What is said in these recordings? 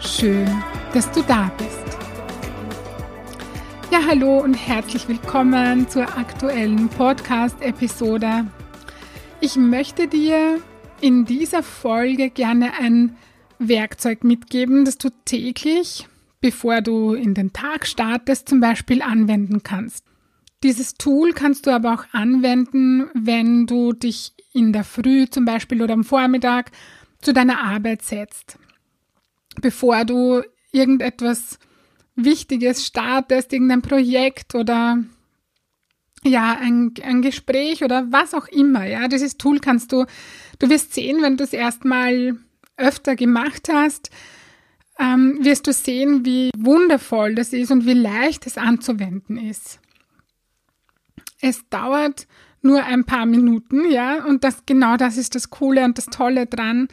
Schön, dass du da bist. Ja, hallo und herzlich willkommen zur aktuellen Podcast-Episode. Ich möchte dir in dieser Folge gerne ein Werkzeug mitgeben, das du täglich, bevor du in den Tag startest, zum Beispiel anwenden kannst. Dieses Tool kannst du aber auch anwenden, wenn du dich in der Früh zum Beispiel oder am Vormittag zu deiner Arbeit setzt. Bevor du irgendetwas Wichtiges startest, irgendein Projekt oder ja, ein, ein Gespräch oder was auch immer. Ja, dieses Tool kannst du, du wirst sehen, wenn du es erstmal öfter gemacht hast, ähm, wirst du sehen, wie wundervoll das ist und wie leicht es anzuwenden ist. Es dauert nur ein paar Minuten, ja, und das genau das ist das Coole und das Tolle dran,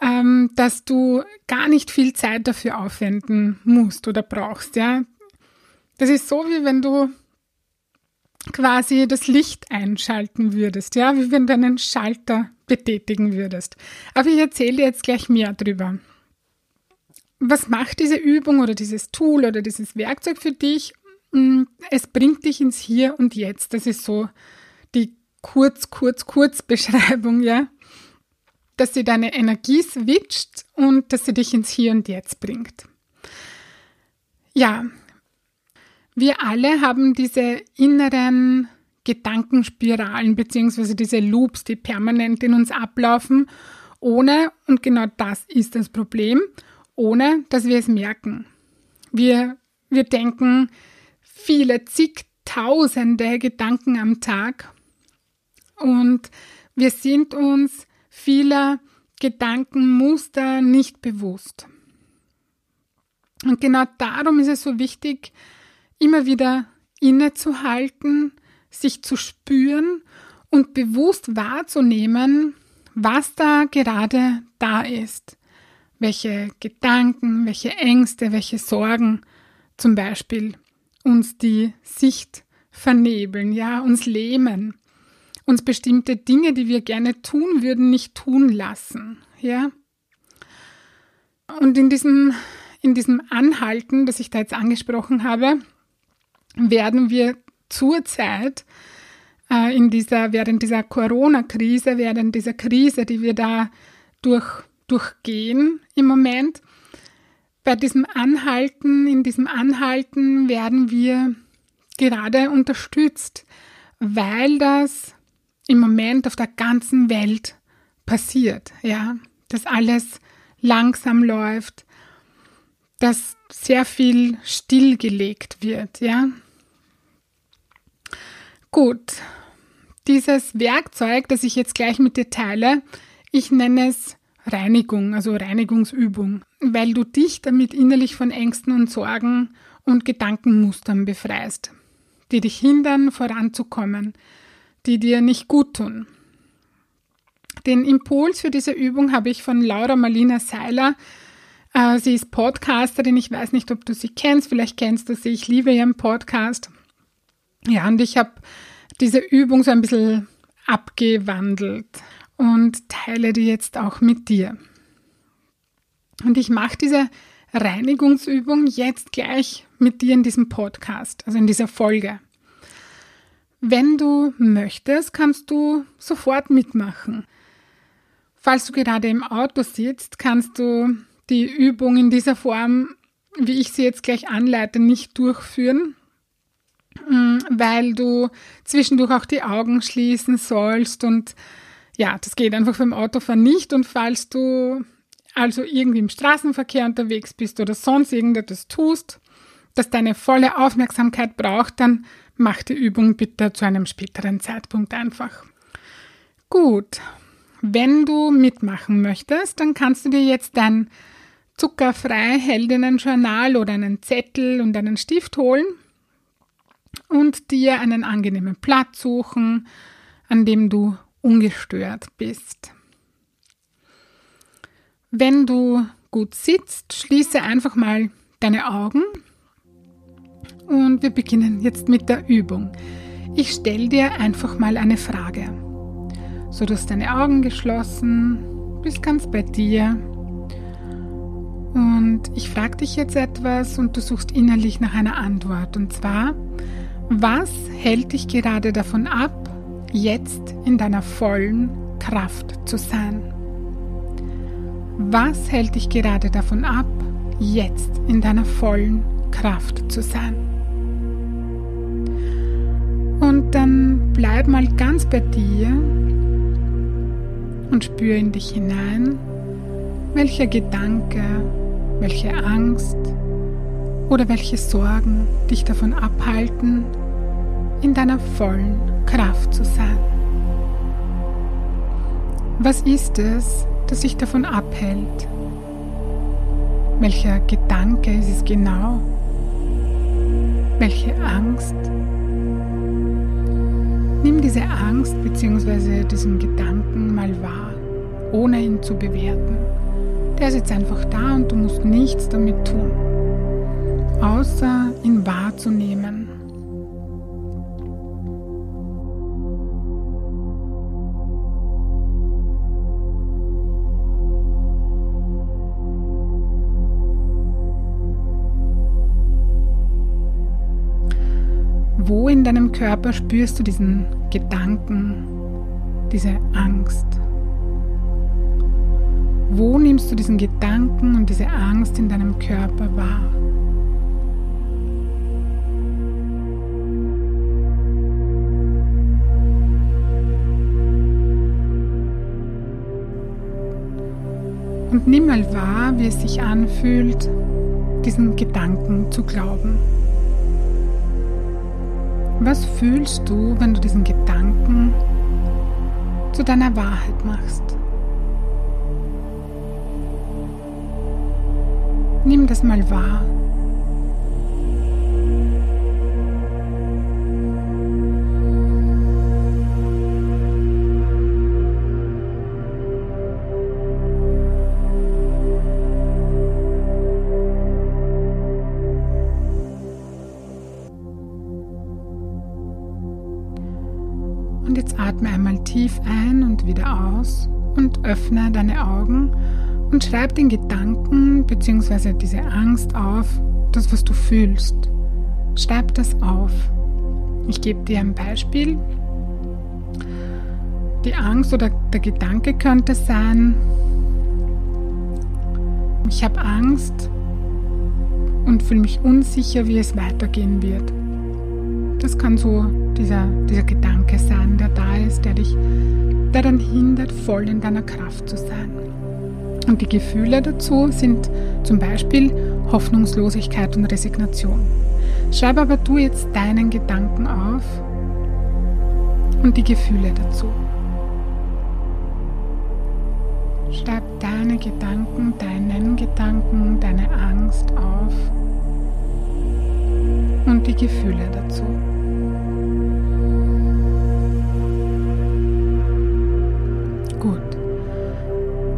ähm, dass du gar nicht viel Zeit dafür aufwenden musst oder brauchst, ja. Das ist so, wie wenn du quasi das Licht einschalten würdest, ja, wie wenn du einen Schalter betätigen würdest. Aber ich erzähle dir jetzt gleich mehr drüber. Was macht diese Übung oder dieses Tool oder dieses Werkzeug für dich? Mm, es bringt dich ins Hier und Jetzt. Das ist so die kurz, kurz, kurz Beschreibung, ja. Dass sie deine Energie switcht und dass sie dich ins Hier und Jetzt bringt. Ja, wir alle haben diese inneren Gedankenspiralen beziehungsweise diese Loops, die permanent in uns ablaufen, ohne, und genau das ist das Problem, ohne dass wir es merken. Wir, wir denken, viele, zigtausende Gedanken am Tag und wir sind uns vieler Gedankenmuster nicht bewusst. Und genau darum ist es so wichtig, immer wieder innezuhalten, sich zu spüren und bewusst wahrzunehmen, was da gerade da ist. Welche Gedanken, welche Ängste, welche Sorgen zum Beispiel uns die Sicht vernebeln, ja, uns lähmen, uns bestimmte Dinge, die wir gerne tun würden, nicht tun lassen, ja. Und in diesem, in diesem Anhalten, das ich da jetzt angesprochen habe, werden wir zurzeit äh, in dieser, während dieser Corona-Krise, während dieser Krise, die wir da durch, durchgehen im Moment, bei diesem Anhalten, in diesem Anhalten werden wir gerade unterstützt, weil das im Moment auf der ganzen Welt passiert, ja, dass alles langsam läuft, dass sehr viel stillgelegt wird, ja. Gut, dieses Werkzeug, das ich jetzt gleich mit dir teile, ich nenne es Reinigung, also Reinigungsübung, weil du dich damit innerlich von Ängsten und Sorgen und Gedankenmustern befreist, die dich hindern, voranzukommen, die dir nicht gut tun. Den Impuls für diese Übung habe ich von Laura Marlina Seiler. Äh, sie ist Podcasterin. Ich weiß nicht, ob du sie kennst. Vielleicht kennst du sie. Ich liebe ihren Podcast. Ja, und ich habe diese Übung so ein bisschen abgewandelt und teile die jetzt auch mit dir. Und ich mache diese Reinigungsübung jetzt gleich mit dir in diesem Podcast, also in dieser Folge. Wenn du möchtest, kannst du sofort mitmachen. Falls du gerade im Auto sitzt, kannst du die Übung in dieser Form, wie ich sie jetzt gleich anleite, nicht durchführen, mm, weil du zwischendurch auch die Augen schließen sollst und ja, das geht einfach beim Autofahren nicht. Und falls du also irgendwie im Straßenverkehr unterwegs bist oder sonst irgendetwas tust, das deine volle Aufmerksamkeit braucht, dann mach die Übung bitte zu einem späteren Zeitpunkt einfach. Gut, wenn du mitmachen möchtest, dann kannst du dir jetzt dein zuckerfrei Heldinnen-Journal oder einen Zettel und einen Stift holen und dir einen angenehmen Platz suchen, an dem du ungestört bist. Wenn du gut sitzt, schließe einfach mal deine Augen und wir beginnen jetzt mit der Übung. Ich stelle dir einfach mal eine Frage. So, du hast deine Augen geschlossen, bist ganz bei dir. Und ich frage dich jetzt etwas und du suchst innerlich nach einer Antwort. Und zwar, was hält dich gerade davon ab, jetzt in deiner vollen Kraft zu sein? Was hält dich gerade davon ab, jetzt in deiner vollen Kraft zu sein? Und dann bleib mal ganz bei dir und spür in dich hinein, welcher Gedanke, welche Angst oder welche Sorgen dich davon abhalten, in deiner vollen Kraft zu sein. Was ist es, das dich davon abhält? Welcher Gedanke ist es genau? Welche Angst? Diese Angst bzw. diesen Gedanken mal wahr, ohne ihn zu bewerten. Der ist jetzt einfach da und du musst nichts damit tun, außer ihn wahrzunehmen. Wo in deinem Körper spürst du diesen Gedanken, diese Angst? Wo nimmst du diesen Gedanken und diese Angst in deinem Körper wahr? Und nimm mal wahr, wie es sich anfühlt, diesen Gedanken zu glauben. Was fühlst du, wenn du diesen Gedanken zu deiner Wahrheit machst? Nimm das mal wahr. Atme einmal tief ein und wieder aus und öffne deine Augen und schreib den Gedanken bzw. diese Angst auf, das, was du fühlst. Schreib das auf. Ich gebe dir ein Beispiel. Die Angst oder der Gedanke könnte sein, ich habe Angst und fühle mich unsicher, wie es weitergehen wird. Das kann so dieser, dieser Gedanke sein, der da ist, der dich, der dann hindert, voll in deiner Kraft zu sein. Und die Gefühle dazu sind zum Beispiel Hoffnungslosigkeit und Resignation. Schreib aber du jetzt deinen Gedanken auf und die Gefühle dazu. Schreib deine Gedanken, deinen Gedanken, deine Angst auf und die Gefühle dazu.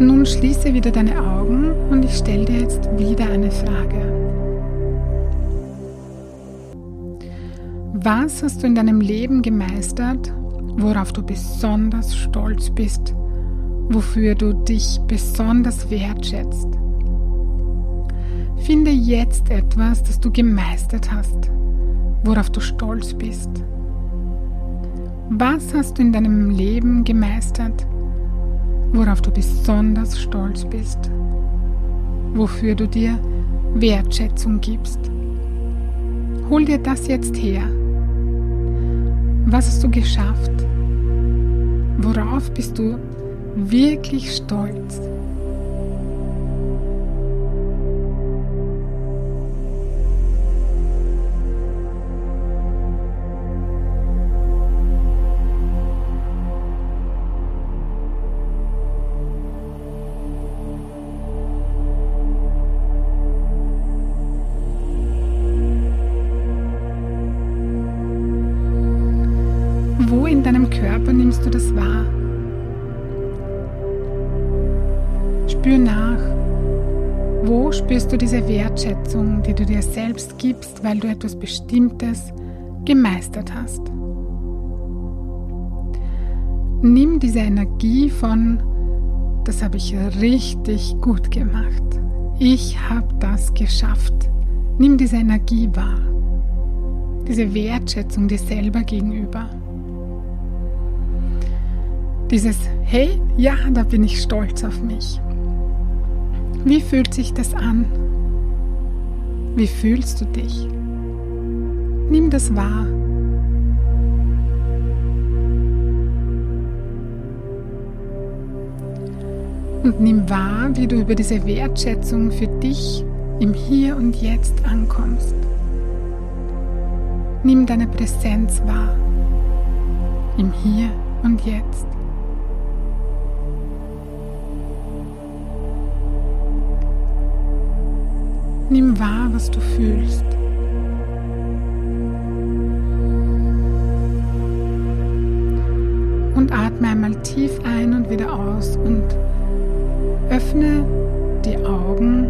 Nun schließe wieder deine Augen und ich stelle dir jetzt wieder eine Frage. Was hast du in deinem Leben gemeistert, worauf du besonders stolz bist, wofür du dich besonders wertschätzt? Finde jetzt etwas, das du gemeistert hast, worauf du stolz bist. Was hast du in deinem Leben gemeistert, worauf du besonders stolz bist, wofür du dir Wertschätzung gibst. Hol dir das jetzt her. Was hast du geschafft? Worauf bist du wirklich stolz? Wahr? Spür nach. Wo spürst du diese Wertschätzung, die du dir selbst gibst, weil du etwas Bestimmtes gemeistert hast? Nimm diese Energie von, das habe ich richtig gut gemacht. Ich habe das geschafft. Nimm diese Energie wahr. Diese Wertschätzung dir selber gegenüber. Dieses, hey, ja, da bin ich stolz auf mich. Wie fühlt sich das an? Wie fühlst du dich? Nimm das wahr. Und nimm wahr, wie du über diese Wertschätzung für dich im Hier und Jetzt ankommst. Nimm deine Präsenz wahr im Hier und Jetzt. Nimm wahr, was du fühlst. Und atme einmal tief ein und wieder aus und öffne die Augen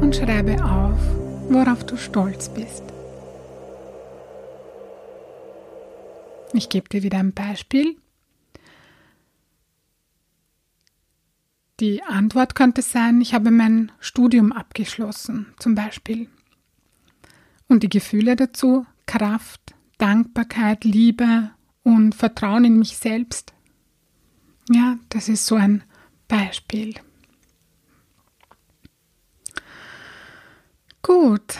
und schreibe auf, worauf du stolz bist. Ich gebe dir wieder ein Beispiel. Die Antwort könnte sein, ich habe mein Studium abgeschlossen, zum Beispiel. Und die Gefühle dazu, Kraft, Dankbarkeit, Liebe und Vertrauen in mich selbst. Ja, das ist so ein Beispiel. Gut,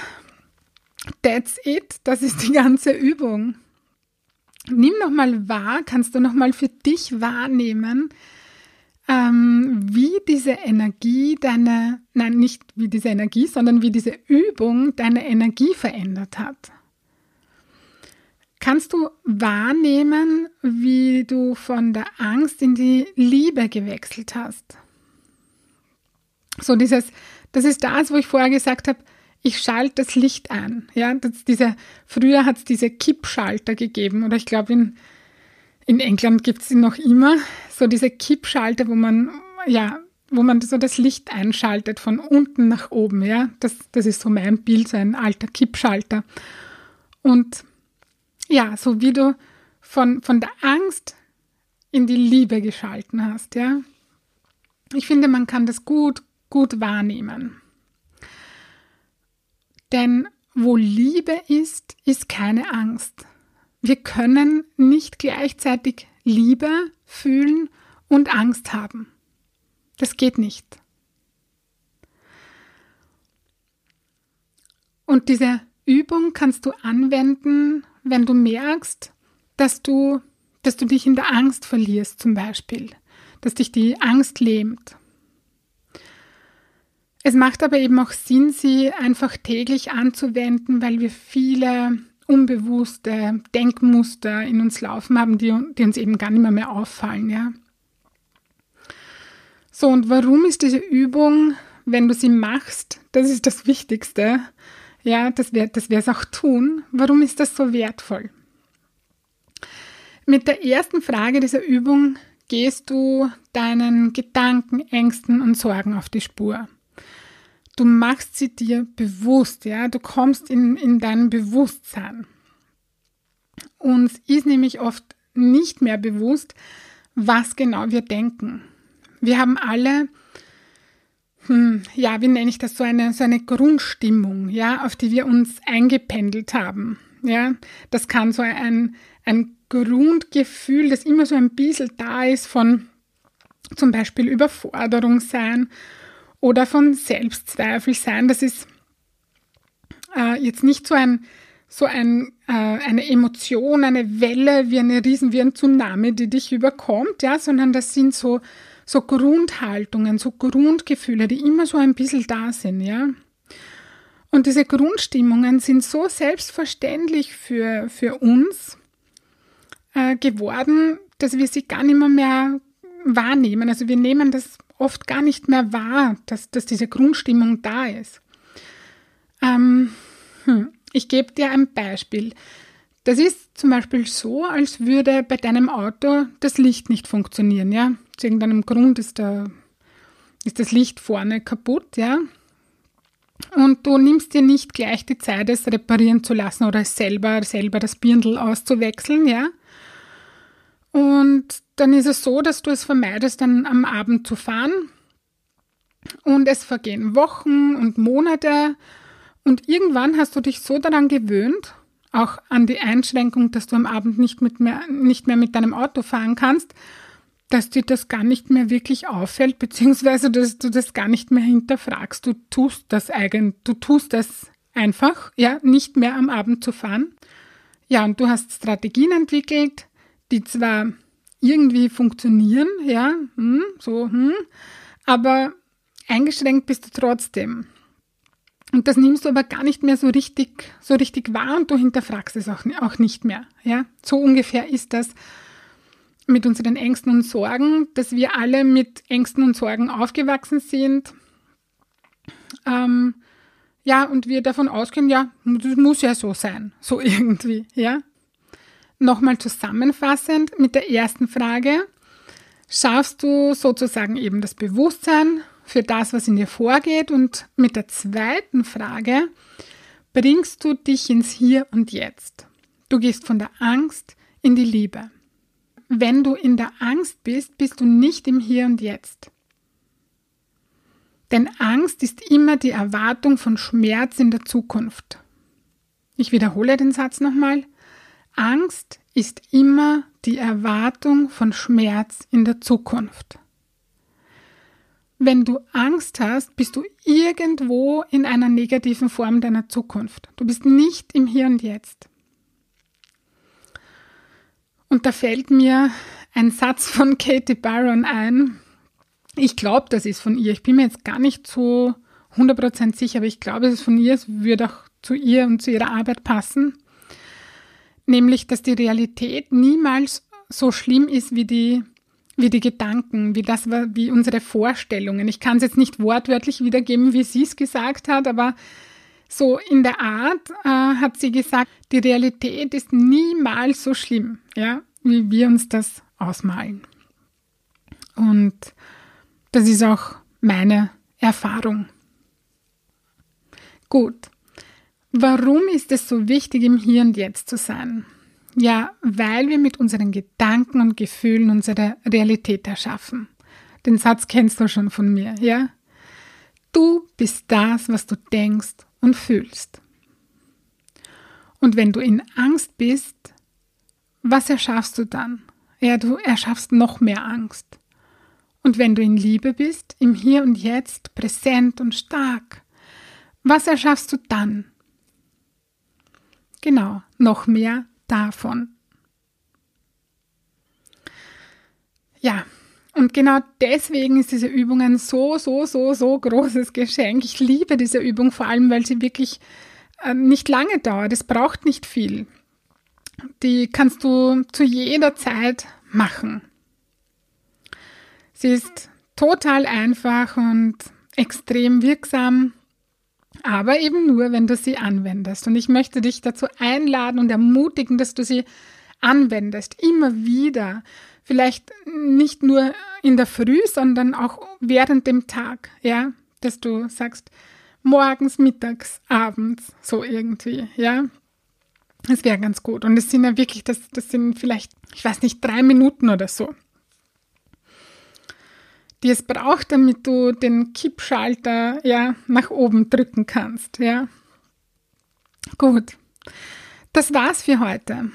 that's it. Das ist die ganze Übung. Nimm nochmal wahr, kannst du nochmal für dich wahrnehmen, ähm, wie diese Energie deine, nein, nicht wie diese Energie, sondern wie diese Übung deine Energie verändert hat. Kannst du wahrnehmen, wie du von der Angst in die Liebe gewechselt hast? So dieses, das ist das, wo ich vorher gesagt habe, ich schalte das Licht ein. Ja, das, diese, früher hat es diese Kippschalter gegeben oder ich glaube in in England gibt es noch immer, so diese Kippschalter, wo man, ja, wo man so das Licht einschaltet von unten nach oben, ja. Das, das ist so mein Bild, so ein alter Kippschalter. Und ja, so wie du von, von der Angst in die Liebe geschalten hast, ja. Ich finde, man kann das gut, gut wahrnehmen. Denn wo Liebe ist, ist keine Angst. Wir können nicht gleichzeitig Liebe fühlen und Angst haben. Das geht nicht. Und diese Übung kannst du anwenden, wenn du merkst, dass du, dass du dich in der Angst verlierst zum Beispiel, dass dich die Angst lähmt. Es macht aber eben auch Sinn, sie einfach täglich anzuwenden, weil wir viele unbewusste Denkmuster in uns laufen haben, die, die uns eben gar nicht mehr, mehr auffallen, ja. So, und warum ist diese Übung, wenn du sie machst, das ist das Wichtigste, ja, dass wir, dass wir es auch tun, warum ist das so wertvoll? Mit der ersten Frage dieser Übung gehst du deinen Gedanken, Ängsten und Sorgen auf die Spur du machst sie dir bewusst, ja, du kommst in, in dein Bewusstsein. Uns ist nämlich oft nicht mehr bewusst, was genau wir denken. Wir haben alle, hm, ja, wie nenne ich das, so eine, so eine Grundstimmung, ja, auf die wir uns eingependelt haben. Ja, das kann so ein, ein Grundgefühl, das immer so ein bisschen da ist von zum Beispiel Überforderung sein oder von Selbstzweifel sein. Das ist äh, jetzt nicht so ein so ein, äh, eine Emotion, eine Welle wie eine Riesen, wie ein Tsunami, die dich überkommt, ja, sondern das sind so, so Grundhaltungen, so Grundgefühle, die immer so ein bisschen da sind, ja. Und diese Grundstimmungen sind so selbstverständlich für, für uns äh, geworden, dass wir sie gar nicht mehr, mehr wahrnehmen. Also wir nehmen das oft gar nicht mehr wahr, dass, dass diese Grundstimmung da ist. Ähm, hm, ich gebe dir ein Beispiel. Das ist zum Beispiel so, als würde bei deinem Auto das Licht nicht funktionieren, ja. Aus irgendeinem Grund ist, der, ist das Licht vorne kaputt, ja. Und du nimmst dir nicht gleich die Zeit, es reparieren zu lassen oder selber, selber das Birndl auszuwechseln, ja. Und dann ist es so, dass du es vermeidest, dann am Abend zu fahren. Und es vergehen Wochen und Monate. Und irgendwann hast du dich so daran gewöhnt, auch an die Einschränkung, dass du am Abend nicht, mit mehr, nicht mehr mit deinem Auto fahren kannst, dass dir das gar nicht mehr wirklich auffällt, beziehungsweise dass du das gar nicht mehr hinterfragst. Du tust das eigentlich, du tust das einfach, ja, nicht mehr am Abend zu fahren. Ja, und du hast Strategien entwickelt, die zwar irgendwie funktionieren, ja, hm, so, hm, aber eingeschränkt bist du trotzdem. Und das nimmst du aber gar nicht mehr so richtig, so richtig wahr und du hinterfragst es auch, auch nicht mehr. Ja, so ungefähr ist das mit unseren Ängsten und Sorgen, dass wir alle mit Ängsten und Sorgen aufgewachsen sind. Ähm, ja, und wir davon ausgehen, ja, das muss ja so sein, so irgendwie, ja. Nochmal zusammenfassend mit der ersten Frage. Schaffst du sozusagen eben das Bewusstsein für das, was in dir vorgeht. Und mit der zweiten Frage bringst du dich ins Hier und Jetzt. Du gehst von der Angst in die Liebe. Wenn du in der Angst bist, bist du nicht im Hier und Jetzt. Denn Angst ist immer die Erwartung von Schmerz in der Zukunft. Ich wiederhole den Satz nochmal. Angst ist immer die Erwartung von Schmerz in der Zukunft. Wenn du Angst hast, bist du irgendwo in einer negativen Form deiner Zukunft. Du bist nicht im Hier und Jetzt. Und da fällt mir ein Satz von Katie Byron ein. Ich glaube, das ist von ihr. Ich bin mir jetzt gar nicht so 100% sicher, aber ich glaube, es ist von ihr. Es würde auch zu ihr und zu ihrer Arbeit passen. Nämlich, dass die Realität niemals so schlimm ist wie die wie die Gedanken, wie das wie unsere Vorstellungen. Ich kann es jetzt nicht wortwörtlich wiedergeben, wie sie es gesagt hat, aber so in der Art äh, hat sie gesagt, die Realität ist niemals so schlimm, ja, wie wir uns das ausmalen. Und das ist auch meine Erfahrung. Gut. Warum ist es so wichtig, im Hier und Jetzt zu sein? Ja, weil wir mit unseren Gedanken und Gefühlen unsere Realität erschaffen. Den Satz kennst du schon von mir, ja? Du bist das, was du denkst und fühlst. Und wenn du in Angst bist, was erschaffst du dann? Ja, du erschaffst noch mehr Angst. Und wenn du in Liebe bist, im Hier und Jetzt, präsent und stark, was erschaffst du dann? Genau, noch mehr davon. Ja, und genau deswegen ist diese Übung ein so, so, so, so großes Geschenk. Ich liebe diese Übung vor allem, weil sie wirklich äh, nicht lange dauert. Es braucht nicht viel. Die kannst du zu jeder Zeit machen. Sie ist total einfach und extrem wirksam aber eben nur, wenn du sie anwendest. Und ich möchte dich dazu einladen und ermutigen, dass du sie anwendest, immer wieder. Vielleicht nicht nur in der Früh, sondern auch während dem Tag, ja, dass du sagst, morgens, mittags, abends, so irgendwie, ja. Das wäre ganz gut. Und es sind ja wirklich, das, das sind vielleicht, ich weiß nicht, drei Minuten oder so die es braucht, damit du den Kippschalter ja nach oben drücken kannst, ja. Gut. Das war's für heute.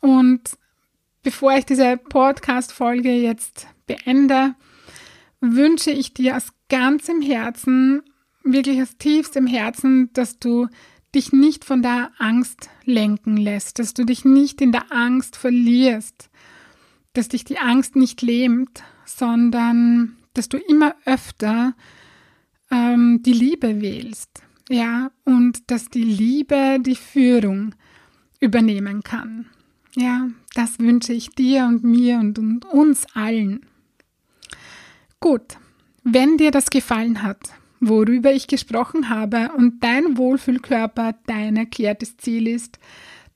Und bevor ich diese Podcast Folge jetzt beende, wünsche ich dir aus ganzem Herzen, wirklich aus tiefstem Herzen, dass du dich nicht von der Angst lenken lässt, dass du dich nicht in der Angst verlierst, dass dich die Angst nicht lähmt, sondern dass du immer öfter ähm, die Liebe wählst, ja, und dass die Liebe die Führung übernehmen kann. Ja, das wünsche ich dir und mir und, und uns allen. Gut, wenn dir das gefallen hat, worüber ich gesprochen habe und dein Wohlfühlkörper dein erklärtes Ziel ist,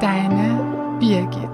deine Birgit.